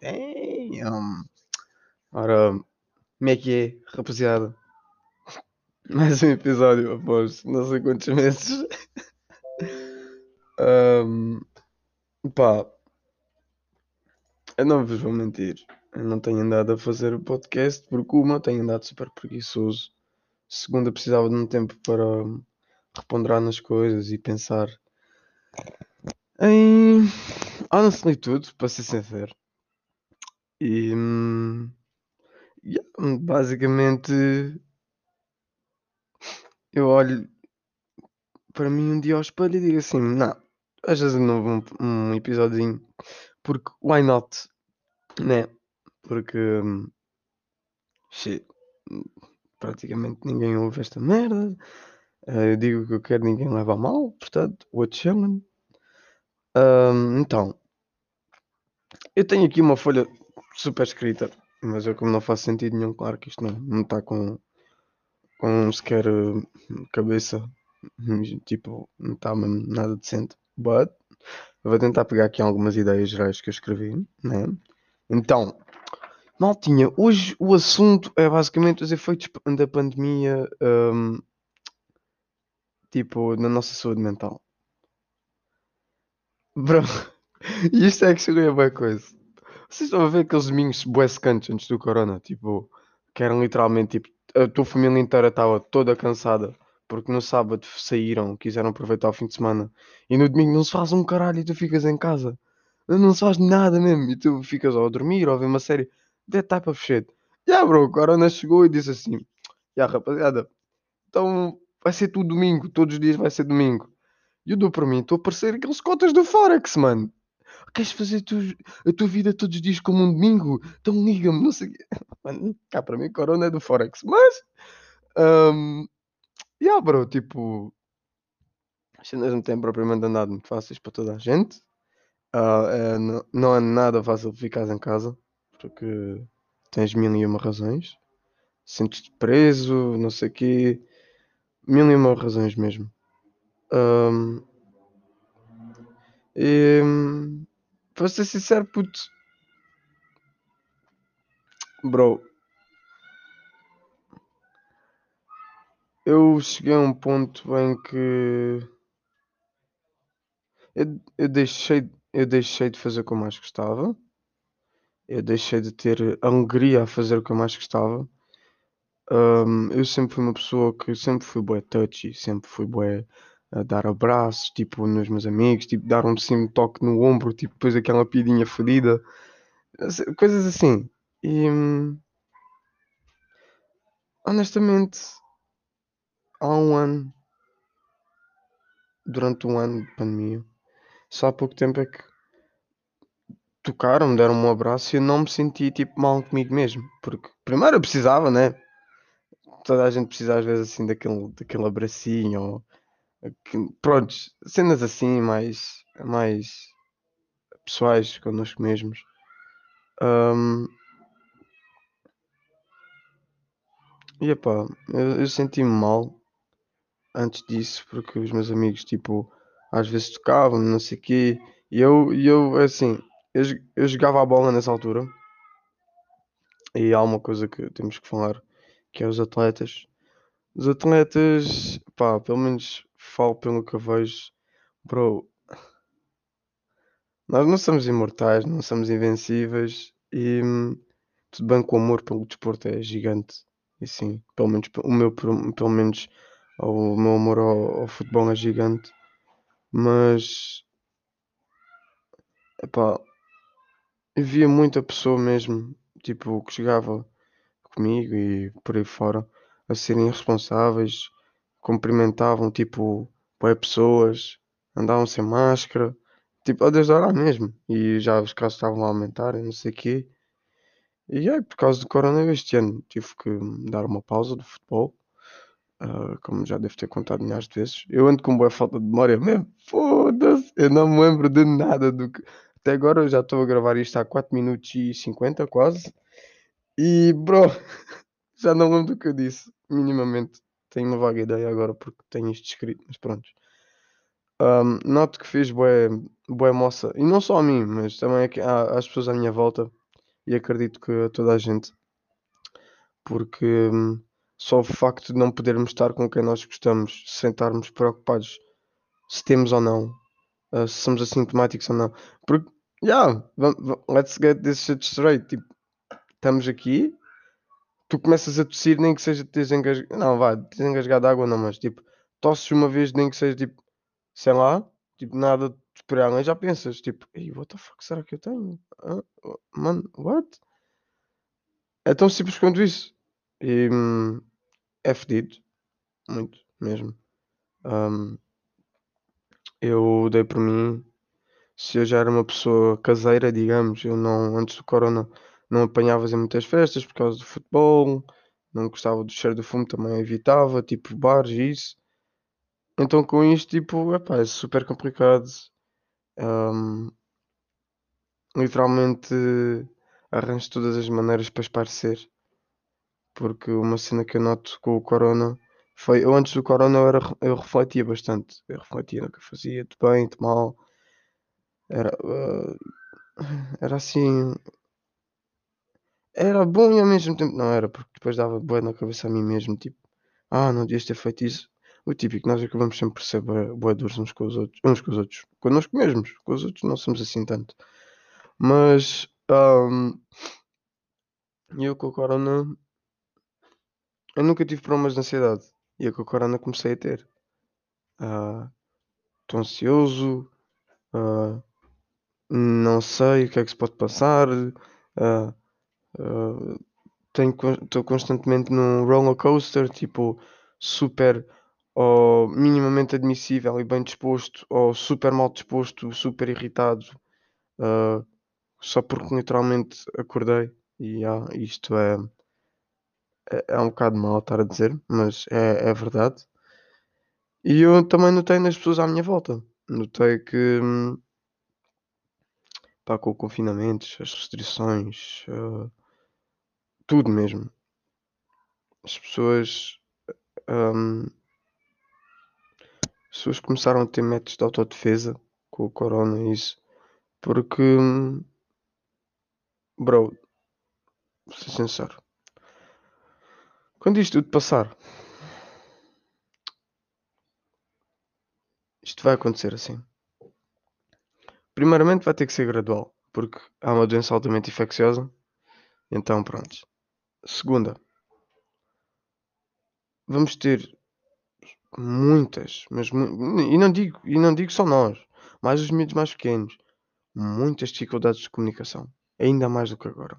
Damn. Ora, como é que é, rapaziada? Mais um episódio após não sei quantos meses. um, pá, eu não vos vou mentir. Eu não tenho andado a fazer o podcast porque uma tenho andado super preguiçoso. Segunda precisava de um tempo para reponderar nas coisas e pensar em honestly tudo, para ser sincero. E yeah, basicamente eu olho para mim um dia ao espelho e digo assim, não, às vezes novo um, um episódio porque why not? Né? Porque shit, praticamente ninguém ouve esta merda. Uh, eu digo que eu quero, ninguém leva a mal, portanto, what chilling. Então, eu tenho aqui uma folha super escrita, mas eu como não faço sentido nenhum, claro que isto não, está com, com sequer uh, cabeça, tipo, não está mesmo nada decente. But, vou tentar pegar aqui algumas ideias gerais que eu escrevi, né? Então, Maltinha, hoje o assunto é basicamente os efeitos da pandemia, um, tipo, na nossa saúde mental. Bro, isto é que seria boa coisa. Vocês estão a ver aqueles domingos bué secantes antes do corona? Tipo, que eram literalmente, tipo, a tua família inteira estava toda cansada porque no sábado saíram, quiseram aproveitar o fim de semana e no domingo não se faz um caralho e tu ficas em casa. Não se faz nada mesmo e tu ficas ou a dormir ou a ver uma série. That type of shit. Yeah, bro, o corona chegou e disse assim: Yeah, rapaziada, então vai ser tudo domingo, todos os dias vai ser domingo. E eu dou para mim, estou a parecer aqueles cotas do Forex, mano. Queres fazer a tua vida todos os dias como um domingo? Então liga-me, não sei. Mano, cá para mim, Corona é do Forex. Mas, um, yeah, bro, tipo, as cenas não têm propriamente andado muito fáceis para toda a gente. Uh, é, não, não é nada fácil ficar em casa, porque tens mil e uma razões. Sentes-te preso, não sei o quê. Mil e uma razões mesmo. Um, e, para ser sincero, puto, bro, eu cheguei a um ponto em que eu, eu deixei, eu deixei de fazer o que eu mais gostava. Eu deixei de ter alegria a fazer o que eu mais gostava. Um, eu sempre fui uma pessoa que sempre fui bué touchy, sempre fui bué a dar abraços, tipo, nos meus amigos, tipo, dar um sim toque no ombro, tipo, depois aquela piadinha fodida, coisas assim. E honestamente, há um ano, durante um ano de pandemia, só há pouco tempo é que tocaram, deram-me um abraço e eu não me senti tipo mal comigo mesmo, porque primeiro eu precisava, né? Toda a gente precisa às vezes assim daquele, daquele abracinho ou prontos, cenas assim mais, mais pessoais connosco mesmos. Um, e epá, eu, eu senti-me mal antes disso, porque os meus amigos, tipo, às vezes tocavam, não sei o quê, e eu, eu assim, eu, eu jogava a bola nessa altura, e há uma coisa que temos que falar, que é os atletas. Os atletas, pá, pelo menos falo pelo que vejo, bro. Nós não somos imortais, não somos invencíveis e hum, tudo bem que o amor pelo desporto é gigante. E sim, pelo menos o meu, pelo menos o meu amor ao, ao futebol é gigante. Mas epá, eu via muita pessoa mesmo, tipo, que chegava comigo e por aí fora a serem irresponsáveis cumprimentavam tipo boé pessoas, andavam sem máscara, tipo a desdourar mesmo. E já os casos estavam a aumentar e não sei o quê. E aí, por causa do coronavírus este ano, tive que dar uma pausa do futebol. Uh, como já devo ter contado milhares de vezes. Eu ando com boa falta de memória mesmo. Foda-se, eu não me lembro de nada do que. Até agora eu já estou a gravar isto há 4 minutos e 50 quase. E bro, já não lembro do que eu disse, minimamente. Tenho uma vaga ideia agora porque tenho isto escrito, mas pronto. Um, noto que fiz bué bué moça. E não só a mim, mas também às pessoas à minha volta. E acredito que a toda a gente. Porque hum, só o facto de não podermos estar com quem nós gostamos, sem estarmos preocupados se temos ou não, uh, se somos assintomáticos ou não. Porque, yeah, let's get this shit straight. Tipo, estamos aqui, tu começas a tossir, nem que seja desengasgado. Não, vá, desengasgado de água não, mas tipo, tosses uma vez, nem que seja tipo, sei lá, tipo, nada de esperar, já pensas, tipo, ei, what the fuck será que eu tenho? Mano, what? É tão simples quanto isso. E hum, é fedido. Muito, mesmo. Um, eu dei por mim. Se eu já era uma pessoa caseira, digamos, eu não, antes do corona, não apanhava em muitas festas por causa do futebol, não gostava do cheiro do fumo, também evitava, tipo bares e isso. Então com isto, tipo, epá, é super complicado. Um, literalmente arranjo todas as maneiras para esparecer. Porque uma cena que eu noto com o corona foi, eu antes do corona eu, era, eu refletia bastante. Eu refletia no que eu fazia, de bem, de mal. Era, uh, era assim, era bom e ao mesmo tempo não era, porque depois dava boa na cabeça a mim mesmo, tipo, ah, não devias ter feito isso. O típico, nós acabamos sempre por ser boa duros uns com os outros, uns com os outros, connosco mesmos, com os outros não somos assim tanto. Mas, um, eu com o Corona, eu nunca tive problemas de ansiedade, e eu com o Corona comecei a ter. Estou uh, ansioso, uh, não sei o que é que se pode passar, uh, estou constantemente num roller coaster, tipo, super ou minimamente admissível e bem disposto, ou super mal disposto, super irritado, uh, só porque literalmente acordei. E ah, isto é, é, é, um bocado mal estar a dizer, mas é, é verdade. E eu também notei nas pessoas à minha volta. Notei que hum, pá, com o confinamento, as restrições, uh, tudo mesmo. As pessoas. Um, as pessoas começaram a ter métodos de autodefesa com o corona e isso. Porque. Bro. Vou ser sincero. Quando isto tudo passar. Isto vai acontecer assim. Primeiramente vai ter que ser gradual. Porque há uma doença altamente infecciosa. Então pronto. Segunda, vamos ter muitas, mas e não digo, e não digo só nós, mais os miúdos mais pequenos, muitas dificuldades de comunicação, ainda mais do que agora.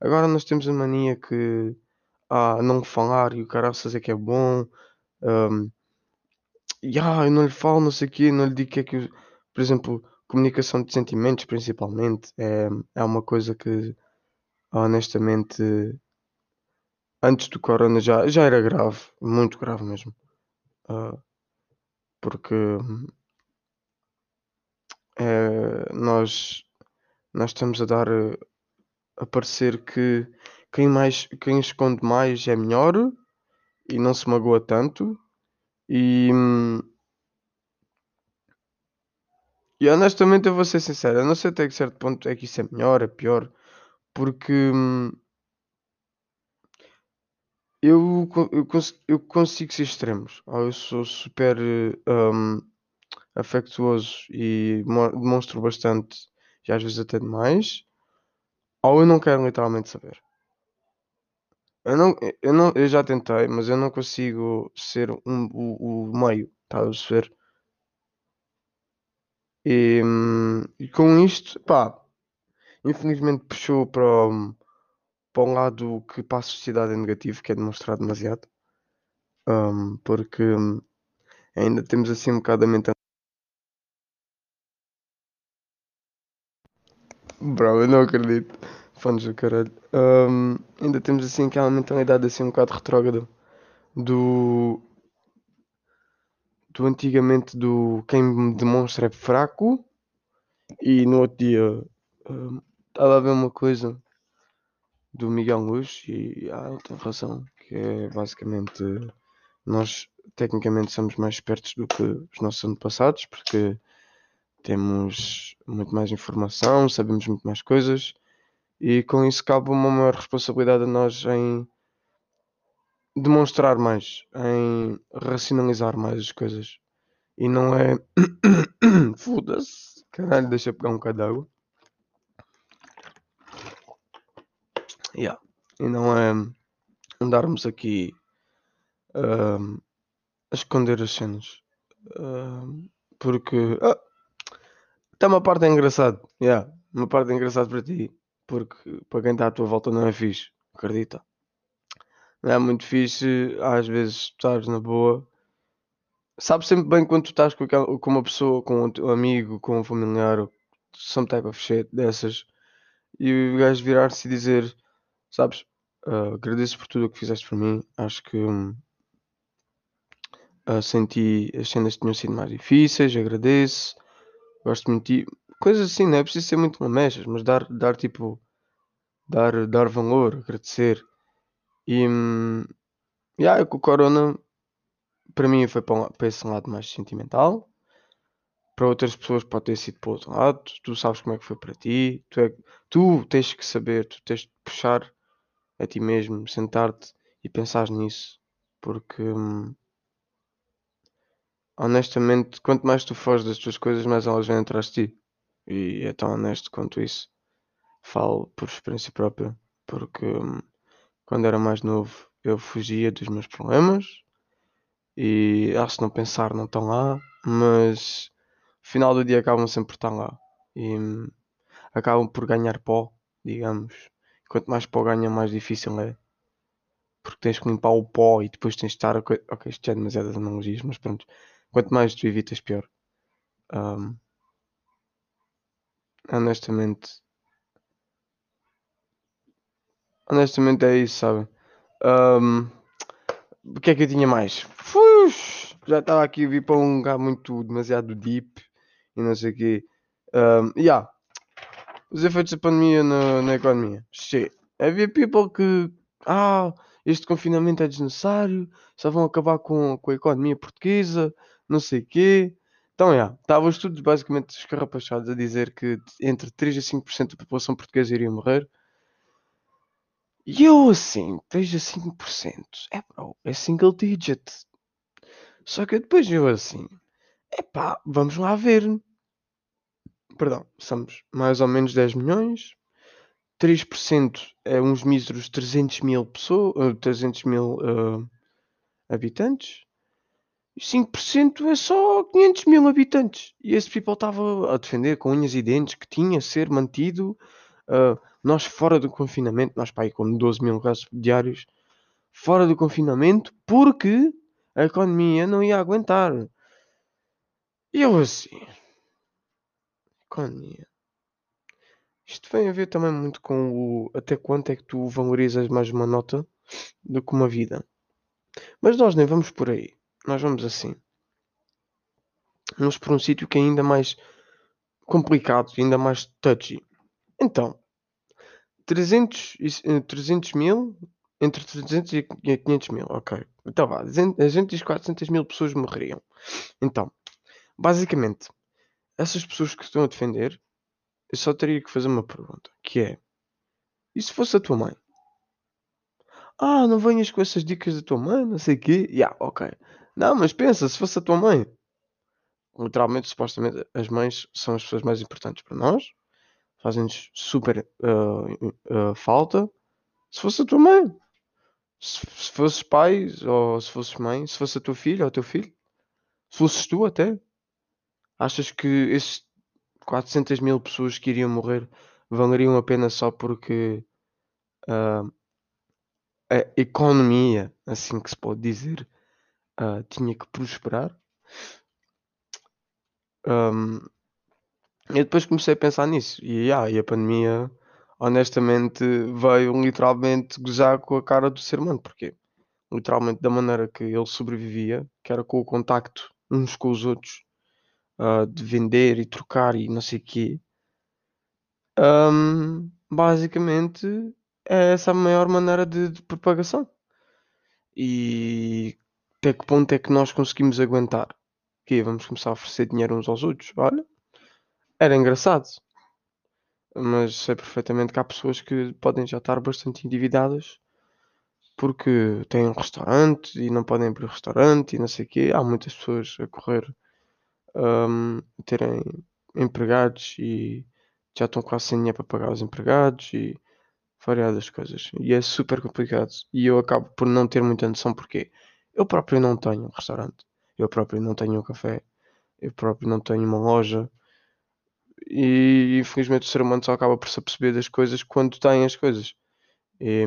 Agora nós temos a mania que ah, não falar e o caraças é que é bom. Um, e ah, eu não lhe falo, não sei o quê, não lhe digo que é que, por exemplo, comunicação de sentimentos principalmente é, é uma coisa que honestamente antes do corona já, já era grave, muito grave mesmo. Uh, porque é, nós, nós estamos a dar a parecer que quem, mais, quem esconde mais é melhor e não se magoa tanto. E, e honestamente eu vou ser sincero, eu não sei até que certo ponto é que isso é melhor, é pior, porque eu, eu, eu consigo ser extremos. Ou eu sou super um, afectuoso e demonstro bastante, e às vezes até demais. Ou eu não quero literalmente saber. Eu, não, eu, não, eu já tentei, mas eu não consigo ser um, o, o meio, está a perceber? E, hum, e com isto, pá, infelizmente puxou para para um lado que para a sociedade é negativo, que é demonstrado demasiado, um, porque hum, ainda temos assim um bocado a mentalidade. Bro, eu não acredito. Fãs do caralho. Um, ainda temos assim aquela mentalidade assim um bocado retrógrada do. do antigamente do quem me demonstra é fraco e no outro dia um, estava a ver uma coisa do Miguel Luz e ah, ele tem razão, que é basicamente nós tecnicamente somos mais espertos do que os nossos antepassados, porque temos muito mais informação, sabemos muito mais coisas e com isso cabe uma maior responsabilidade a nós em demonstrar mais, em racionalizar mais as coisas. E não é. Foda-se. Caralho, deixa eu pegar um bocado de água. Yeah. E não é andarmos aqui uh, a esconder as cenas. Uh, porque. Ah, uma parte engraçada. Yeah. Uma parte engraçada para ti. Porque para quem está à tua volta não é fixe. Acredita. Não é muito fixe, às vezes, estás na boa. Sabes sempre bem quando tu estás com, aquela, com uma pessoa, com um amigo, com um familiar, some type of shit dessas, e o gajo virar-se e dizer: Sabes, uh, agradeço por tudo o que fizeste por mim. Acho que uh, senti as cenas tinham sido mais difíceis. Agradeço, gosto muito de ti. Coisas assim, não é preciso ser muito lamechas, mas dar, dar tipo, dar, dar valor, agradecer. E hum, yeah, com o Corona, para mim foi para, para esse lado mais sentimental. Para outras pessoas pode ter sido para outro lado. Tu sabes como é que foi para ti. Tu, é, tu tens que saber, tu tens de puxar a ti mesmo, sentar-te e pensar nisso. Porque hum, honestamente, quanto mais tu foges das tuas coisas, mais elas vêm atrás de ti. E é tão honesto quanto isso. Falo por experiência própria. Porque hum, quando era mais novo, eu fugia dos meus problemas e acho que não pensar não estão lá, mas no final do dia acabam sempre por estar lá e hum, acabam por ganhar pó, digamos. Quanto mais pó ganha, mais difícil é. Porque tens que limpar o pó e depois tens de estar. Ok, isto é demasiadas analogias, mas pronto. Quanto mais tu evitas, pior. Um, honestamente, Honestamente é isso, sabe? Um, o que é que eu tinha mais? Fux, já estava aqui a vir para um lugar muito demasiado deep e não sei o quê. Um, yeah. Os efeitos da pandemia na, na economia. Che. Havia people que. Ah, este confinamento é desnecessário, só vão acabar com, com a economia portuguesa, não sei o quê. Então, já, yeah, estavam estudos basicamente escarrapachados a dizer que entre 3 a 5% da população portuguesa iria morrer. E eu assim, 3 a 5%. É bro, é single digit. Só que depois eu assim, é pá, vamos lá ver. Perdão, somos mais ou menos 10 milhões. 3% é uns míseros 300 mil pessoas, 300 mil uh, habitantes. E 5% é só 500 mil habitantes. E esse people estava a defender com unhas e dentes que tinha a ser mantido Uh, nós fora do confinamento, nós aí com 12 mil casos diários, fora do confinamento, porque a economia não ia aguentar. E eu assim, Isto tem a ver também muito com o até quanto é que tu valorizas mais uma nota do que uma vida. Mas nós nem vamos por aí. Nós vamos assim. Vamos por um sítio que é ainda mais complicado, ainda mais touchy. Então, 300, 300 eh, mil, entre 300 e 500 mil, ok. Então vá, 200 e 400 mil pessoas morreriam. Então, basicamente, essas pessoas que estão a defender, eu só teria que fazer uma pergunta, que é, e se fosse a tua mãe? Ah, não venhas com essas dicas da tua mãe, não sei o quê. Yeah, ok. Não, mas pensa, se fosse a tua mãe. Literalmente, supostamente, as mães são as pessoas mais importantes para nós fazem-nos super uh, uh, falta. Se fosse a tua mãe, se, se fosses pai, ou se fosses mãe, se fosse a tua filha ou o teu filho, se fosses tu até, achas que esses 400 mil pessoas que iriam morrer valeriam a pena só porque uh, a economia, assim que se pode dizer, uh, tinha que prosperar? Um, eu depois comecei a pensar nisso. E, yeah, e a pandemia, honestamente, veio literalmente gozar com a cara do ser humano. Porque literalmente da maneira que ele sobrevivia, que era com o contacto uns com os outros, uh, de vender e trocar e não sei o quê. Um, basicamente é essa a maior maneira de, de propagação. E até que ponto é que nós conseguimos aguentar? Que vamos começar a oferecer dinheiro uns aos outros? Olha, era engraçado. Mas sei perfeitamente que há pessoas que podem já estar bastante endividadas porque têm um restaurante e não podem abrir o restaurante e não sei o quê. Há muitas pessoas a correr, a terem empregados e já estão quase sem dinheiro para pagar os empregados e variadas coisas. E é super complicado. E eu acabo por não ter muita noção porque eu próprio não tenho um restaurante, eu próprio não tenho um café, eu próprio não tenho uma loja. E infelizmente o ser humano só acaba por se aperceber das coisas quando tem as coisas. E,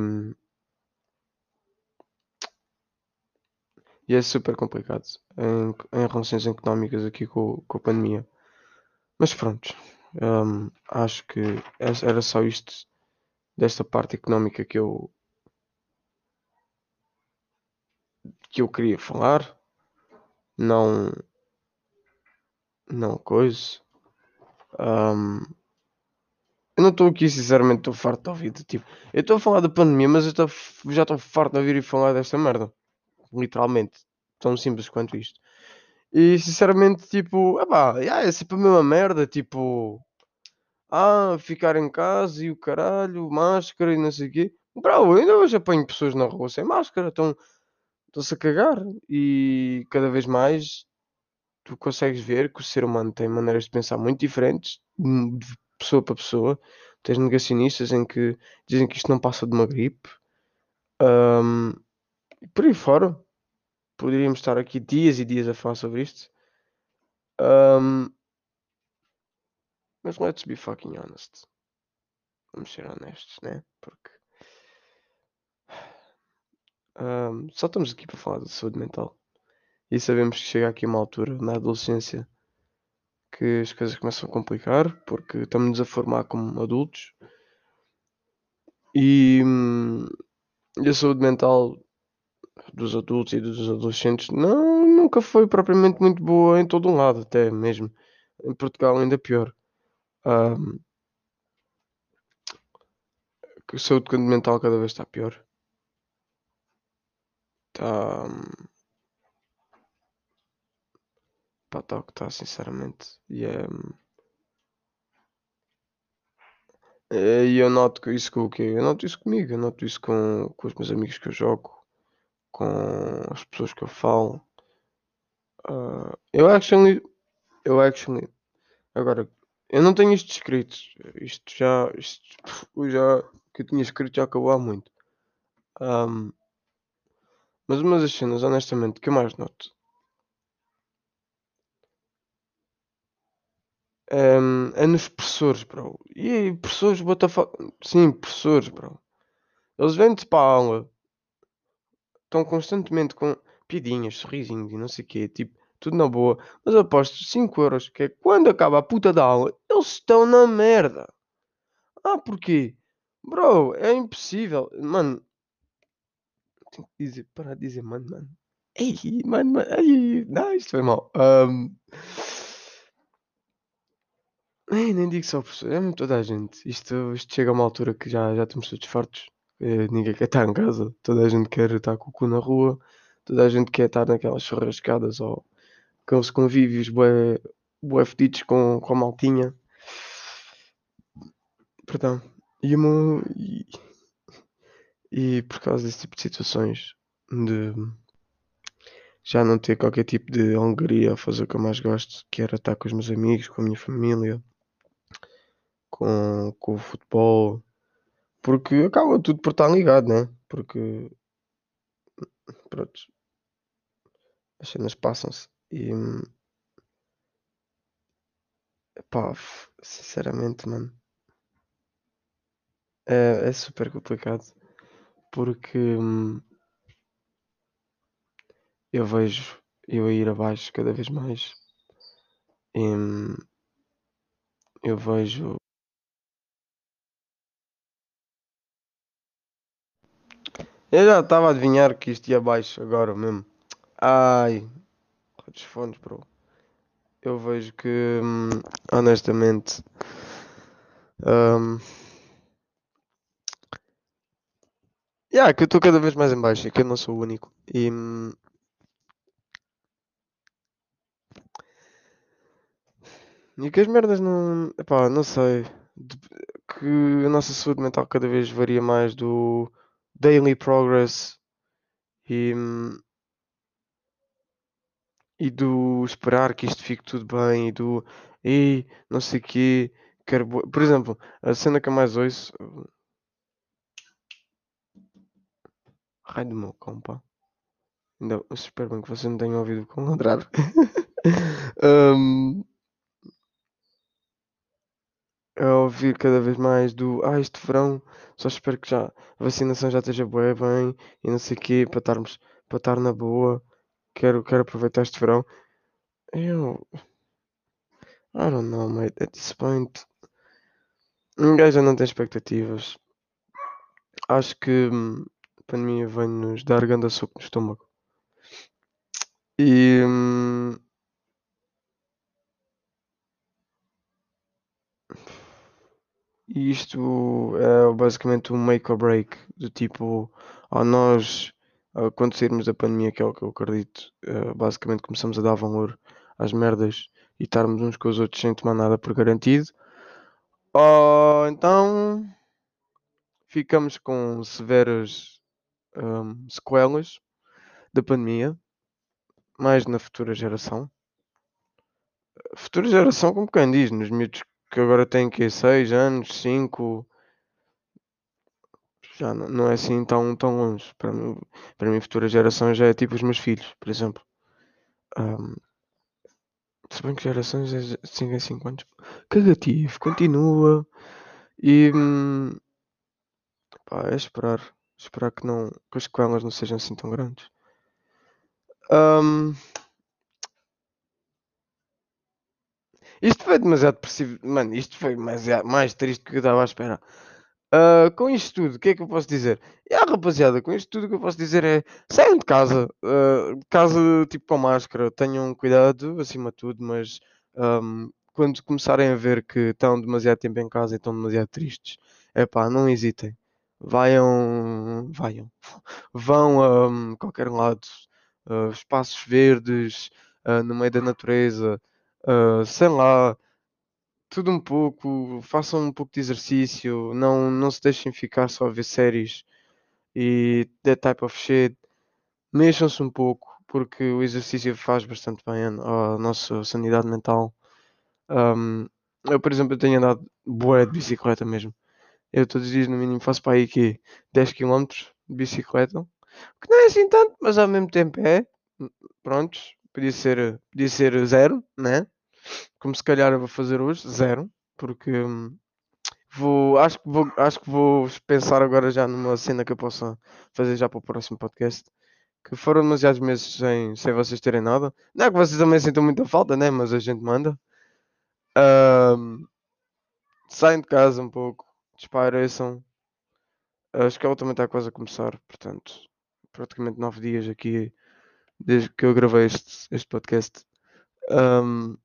e é super complicado em, em relações económicas aqui com, com a pandemia. Mas pronto, hum, acho que era só isto desta parte económica que eu que eu queria falar. Não, não coisa. Hum, eu não estou aqui, sinceramente, estou farto de ouvir. Tipo, eu estou a falar da pandemia, mas eu tô já estou farto de ouvir e falar desta merda. Literalmente. Tão simples quanto isto. E sinceramente, tipo, epá, yeah, é sempre a mesma merda. Tipo, ah, ficar em casa e o caralho, máscara e não sei o quê. Bro, ainda hoje apanho pessoas na rua sem máscara, estão, estão-se a cagar. E cada vez mais tu consegues ver que o ser humano tem maneiras de pensar muito diferentes, hum, de pessoa para pessoa. Tens negacionistas em que dizem que isto não passa de uma gripe. Hum, e por aí fora, poderíamos estar aqui dias e dias a falar sobre isto. Hum, mas let's be fucking honest. Vamos ser honestos, né? Porque hum, só estamos aqui para falar de saúde mental. E sabemos que chega aqui uma altura na adolescência que as coisas começam a complicar porque estamos-nos a formar como adultos e, hum, e a saúde mental dos adultos e dos adolescentes não, nunca foi propriamente muito boa em todo um lado, até mesmo em Portugal ainda pior. Hum, que a saúde mental cada vez está pior. Está. Pá, está o que está, sinceramente. E é. E eu noto isso com o quê? Eu noto isso comigo, eu noto isso com, com os meus amigos que eu jogo, com as pessoas que eu falo. Ah, eu actually. Eu actually. Agora, eu não tenho isto escrito. Isto já. Isto já. que eu tinha escrito já acabou há muito. Ahm, mas uma das cenas, honestamente, que eu mais noto Hum, é nos professores, bro. E aí, professores, what the fuck? Sim, professores, bro. Eles vêm-te para a aula, estão constantemente com piadinhas, sorrisinhos e não sei o quê, tipo, tudo na boa. Mas aposto 5 euros que é quando acaba a puta da aula, eles estão na merda. Ah, porquê? Bro, é impossível. Mano, tenho que dizer, parar de dizer, mano, mano. Ei, mano, mano, ei, não, isto foi mal. Um, Ei, nem digo só professor, é toda a gente. Isto, isto chega a uma altura que já, já estamos todos fartos. Eh, ninguém quer estar em casa, toda a gente quer estar com o cu na rua, toda a gente quer estar naquelas churrascadas ou aqueles convívios bué, bué fedidos com, com a maltinha. Perdão. E, uma, e, e por causa desse tipo de situações, de já não ter qualquer tipo de alegria a fazer o que eu mais gosto, que era estar com os meus amigos, com a minha família, com, com o futebol, porque acaba tudo por estar ligado, né? Porque pronto, as cenas passam-se e pá, sinceramente, mano, é, é super complicado porque eu vejo eu a ir abaixo cada vez mais e eu vejo eu já estava a adivinhar que isto ia abaixo agora mesmo. Ai, dos fones, bro. Eu vejo que hum, honestamente hum, yeah, que eu estou cada vez mais em baixo e que eu não sou o único. E hum, E que as merdas não. Epá, não sei. Que a nossa saúde mental cada vez varia mais do daily progress e, hum, e do esperar que isto fique tudo bem e do e não sei quê. Quero bo-" Por exemplo, a cena que eu mais ouço. Raio do meu pá. Ainda, espero bem que você não tenha ouvido o cão ladrar. Hum, a ouvir cada vez mais do ah, este verão, só espero que já a vacinação já esteja bué bem e não sei o quê, para estarmos, para estar na boa. Quero, quero aproveitar este verão. Eu, I don't know, mate. At this point, um gajo já não tem expectativas. Acho que hum, a pandemia vem-nos dar grande soco no estômago. E hum, E isto é basicamente um make or break, do tipo, ao nós, ah, quando sairmos da pandemia, que é o que eu acredito, ah, basicamente começamos a dar valor às merdas e estarmos uns com os outros sem tomar nada por garantido. Ou então ficamos com severas hum, sequelas da pandemia, mais na futura geração. Futura geração, como quem diz, nos miúdos que agora têm que 6 anos, 5, já não, não é assim tão, tão longe. Para mim, para mim, futura geração já é tipo os meus filhos, por exemplo. Um, se bem que gerações é 5 em 5 anos. Cagativo, continua. E hum, pá, é esperar. Esperar que, não, que as sequelas não sejam assim tão grandes. Um, isto foi demasiado depressivo. Mano, isto foi mais, mais triste do que eu estava à espera. Uh, com isto tudo, o que é que eu posso dizer? E ah, rapaziada, com isto tudo o que eu posso dizer é saiam de casa, uh, casa tipo com máscara, tenham cuidado acima de tudo, mas um, quando começarem a ver que estão demasiado tempo em casa e estão demasiado tristes, é pá, não hesitem, vaiam, vaiam, vão a um, qualquer lado, uh, espaços verdes, no meio da natureza, sei lá tudo um pouco, façam um pouco de exercício, não, não se deixem ficar só a ver séries e that type of shit. Mexam-se um pouco, porque o exercício faz bastante bem à nossa sanidade mental. Um, eu, por exemplo, eu tenho andado boé de bicicleta mesmo. Eu todos os dias no mínimo faço para aí que 10 km de bicicleta. Que não é assim tanto, mas ao mesmo tempo é. Prontos, podia ser, podia ser zero, né? como se calhar eu vou fazer hoje, zero, porque hum, vou, acho que vou, acho que vou pensar agora já numa cena que eu possa fazer já para o próximo podcast. Que foram demasiados meses sem, sem vocês terem nada. Não é que vocês também sintam muita falta, né? Mas a gente manda. Um, saem de casa um pouco, desapareçam. A escola também está quase a começar, portanto, praticamente nove dias aqui desde que eu gravei este, este podcast. Um,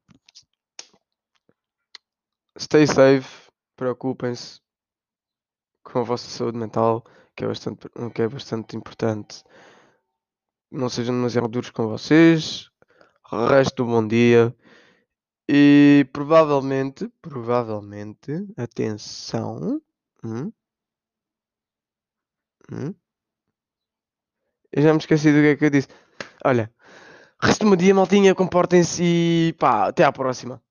stay safe, preocupem-se com a vossa saúde mental, que é bastante, que é bastante importante. Não sejam demasiado duros com vocês. Resto do bom dia. E provavelmente, provavelmente, atenção. Hum? Hum? Eu já me esqueci do que é que eu disse. Olha, resto do bom dia, maltinha, comportem-se e pá, até à próxima.